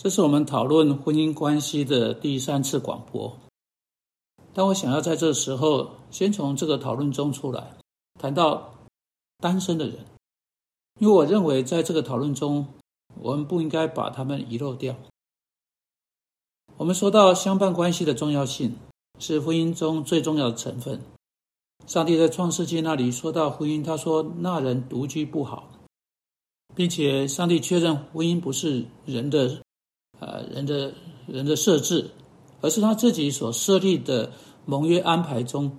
这是我们讨论婚姻关系的第三次广播。但我想要在这时候，先从这个讨论中出来，谈到单身的人，因为我认为在这个讨论中，我们不应该把他们遗漏掉。我们说到相伴关系的重要性，是婚姻中最重要的成分。上帝在创世纪那里说到婚姻，他说那人独居不好，并且上帝确认婚姻不是人的。啊，人的人的设置，而是他自己所设立的盟约安排中。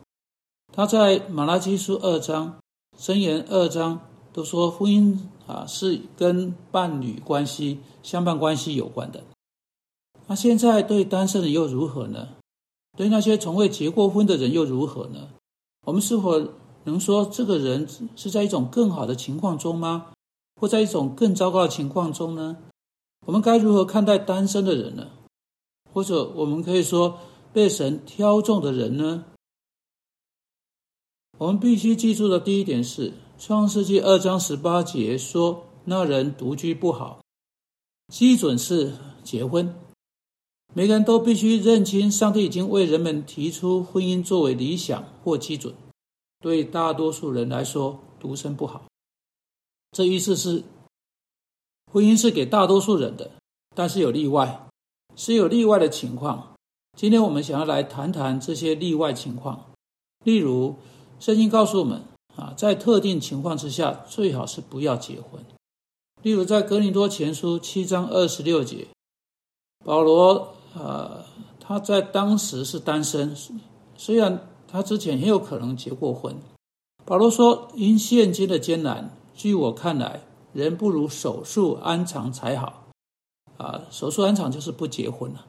他在马拉基书二章、箴言二章都说，婚姻啊是跟伴侣关系、相伴关系有关的。那现在对单身人又如何呢？对那些从未结过婚的人又如何呢？我们是否能说这个人是在一种更好的情况中吗？或在一种更糟糕的情况中呢？我们该如何看待单身的人呢？或者我们可以说被神挑中的人呢？我们必须记住的第一点是，《创世纪》二章十八节说：“那人独居不好。”基准是结婚。每个人都必须认清，上帝已经为人们提出婚姻作为理想或基准。对大多数人来说，独身不好。这意思是。婚姻是给大多数人的，但是有例外，是有例外的情况。今天我们想要来谈谈这些例外情况。例如，圣经告诉我们啊，在特定情况之下，最好是不要结婚。例如，在格林多前书七章二十六节，保罗啊，他在当时是单身，虽然他之前很有可能结过婚。保罗说：“因现今的艰难，据我看来。”人不如手术安常才好，啊，手术安常就是不结婚了。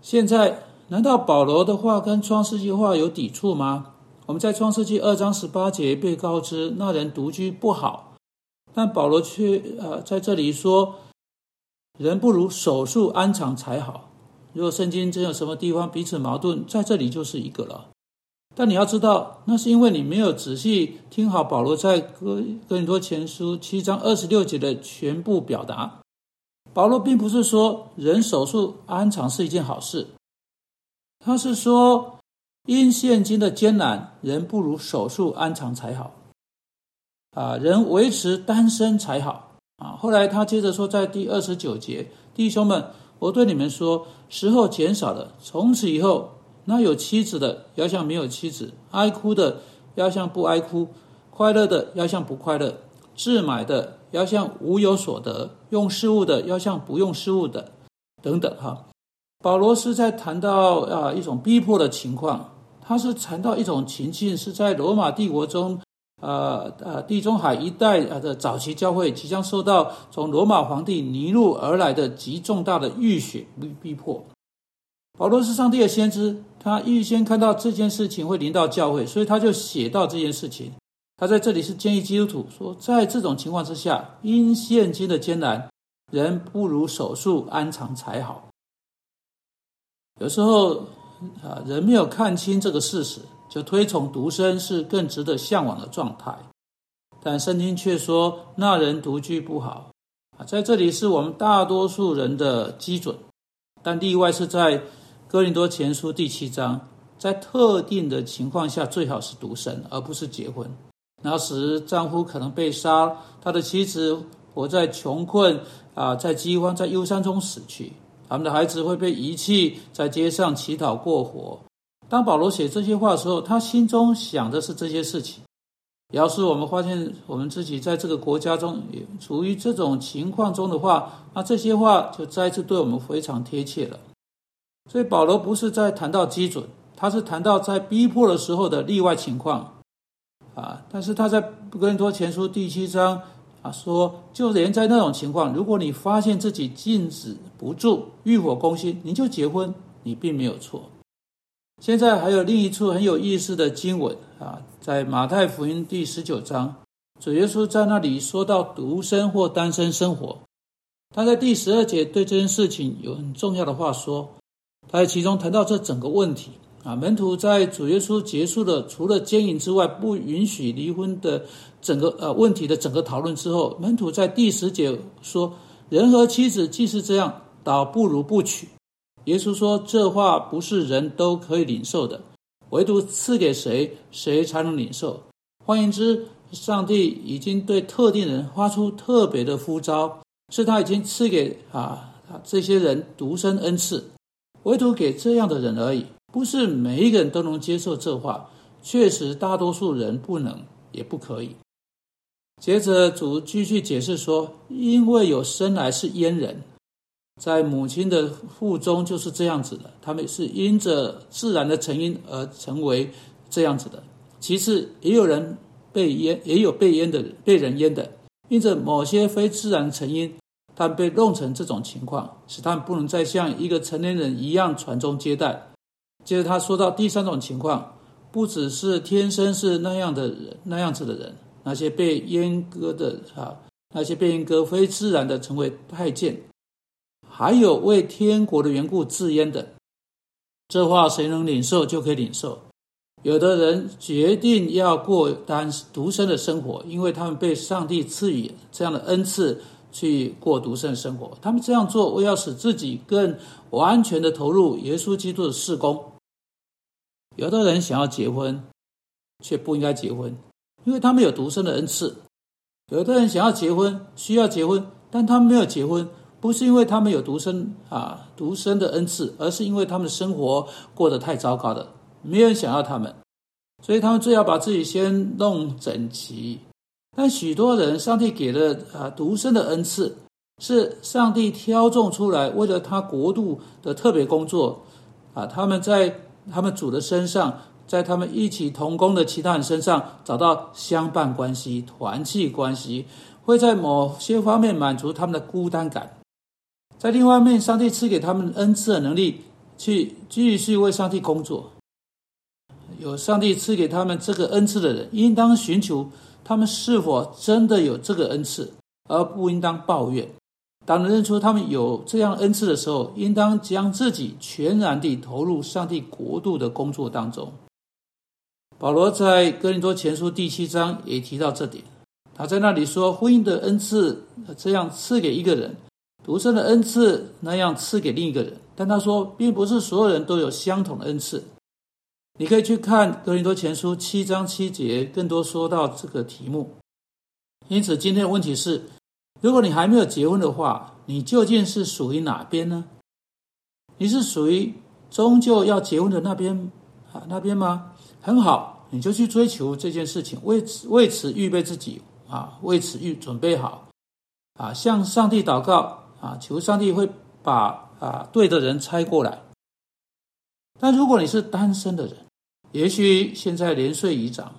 现在难道保罗的话跟创世纪话有抵触吗？我们在创世纪二章十八节被告知那人独居不好，但保罗却呃在这里说，人不如手术安常才好。如果圣经真有什么地方彼此矛盾，在这里就是一个了。但你要知道，那是因为你没有仔细听好保罗在哥哥林多前书七章二十六节的全部表达。保罗并不是说人手术安常是一件好事，他是说因现今的艰难，人不如手术安常才好。啊，人维持单身才好。啊，后来他接着说，在第二十九节，弟兄们，我对你们说，时候减少了，从此以后。那有妻子的要像没有妻子，爱哭的要像不爱哭，快乐的要像不快乐，自买的要像无有所得，用事物的要像不用事物的，等等哈。保罗是在谈到啊一种逼迫的情况，他是谈到一种情境，是在罗马帝国中，呃呃地中海一带啊的早期教会即将受到从罗马皇帝尼禄而来的极重大的浴血逼逼迫。保罗是上帝的先知，他预先看到这件事情会临到教会，所以他就写到这件事情。他在这里是建议基督徒说，在这种情况之下，因现今的艰难，人不如手术安常才好。有时候啊，人没有看清这个事实，就推崇独身是更值得向往的状态。但圣经却说，那人独居不好啊。在这里是我们大多数人的基准，但例外是在。哥林多前书第七章，在特定的情况下，最好是独身，而不是结婚。那时丈夫可能被杀，他的妻子活在穷困啊，在饥荒、在忧伤中死去，他们的孩子会被遗弃，在街上乞讨过活。当保罗写这些话的时候，他心中想的是这些事情。要是我们发现我们自己在这个国家中也处于这种情况中的话，那这些话就再次对我们非常贴切了。所以保罗不是在谈到基准，他是谈到在逼迫的时候的例外情况，啊，但是他在哥林多前书第七章啊说，就连在那种情况，如果你发现自己禁止不住、欲火攻心，你就结婚，你并没有错。现在还有另一处很有意思的经文啊，在马太福音第十九章，主耶稣在那里说到独身或单身生活，他在第十二节对这件事情有很重要的话说。他在其中谈到这整个问题啊，门徒在主耶稣结束了除了奸淫之外不允许离婚的整个呃问题的整个讨论之后，门徒在第十节说：人和妻子既是这样，倒不如不娶。耶稣说：“这话不是人都可以领受的，唯独赐给谁，谁才能领受。”换言之，上帝已经对特定人发出特别的呼召，是他已经赐给啊这些人独生恩赐，唯独给这样的人而已。不是每一个人都能接受这话，确实大多数人不能，也不可以。接着主继续解释说：“因为有生来是阉人。”在母亲的腹中就是这样子的，他们是因着自然的成因而成为这样子的。其次，也有人被阉，也有被阉的人，被人阉的，因着某些非自然成因，但被弄成这种情况，使他们不能再像一个成年人一样传宗接代。接着他说到第三种情况，不只是天生是那样的人，那样子的人，那些被阉割的啊，那些被阉割非自然的成为太监。还有为天国的缘故自阉的，这话谁能领受就可以领受。有的人决定要过单独身的生活，因为他们被上帝赐予这样的恩赐去过独身生活。他们这样做，为要使自己更完全的投入耶稣基督的事工。有的人想要结婚，却不应该结婚，因为他们有独身的恩赐。有的人想要结婚，需要结婚，但他们没有结婚。不是因为他们有独生啊独生的恩赐，而是因为他们的生活过得太糟糕了，没人想要他们，所以他们最要把自己先弄整齐。但许多人，上帝给了啊独生的恩赐，是上帝挑中出来，为了他国度的特别工作啊。他们在他们主的身上，在他们一起同工的其他人身上，找到相伴关系、团契关系，会在某些方面满足他们的孤单感。在另外一方面，上帝赐给他们恩赐的能力，去继续为上帝工作。有上帝赐给他们这个恩赐的人，应当寻求他们是否真的有这个恩赐，而不应当抱怨。当认出他们有这样恩赐的时候，应当将自己全然地投入上帝国度的工作当中。保罗在哥林多前书第七章也提到这点，他在那里说：婚姻的恩赐这样赐给一个人。独生的恩赐那样赐给另一个人，但他说，并不是所有人都有相同的恩赐。你可以去看《格林多前书》七章七节，更多说到这个题目。因此，今天的问题是：如果你还没有结婚的话，你究竟是属于哪边呢？你是属于终究要结婚的那边啊那边吗？很好，你就去追求这件事情，为此为此预备自己啊，为此预准备好啊，向上帝祷告。啊，求上帝会把啊对的人猜过来。但如果你是单身的人，也许现在年岁已长，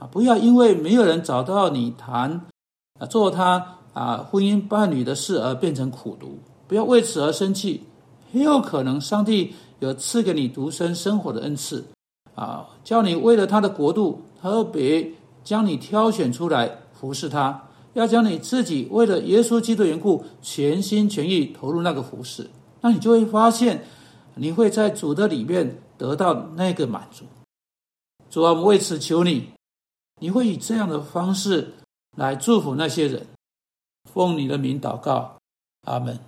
啊，不要因为没有人找到你谈啊做他啊婚姻伴侣的事而变成苦读，不要为此而生气。很有可能上帝有赐给你独身生活的恩赐，啊，叫你为了他的国度特别将你挑选出来服侍他。要将你自己为了耶稣基督缘故，全心全意投入那个服饰，那你就会发现，你会在主的里面得到那个满足。主啊，我们为此求你，你会以这样的方式来祝福那些人，奉你的名祷告，阿门。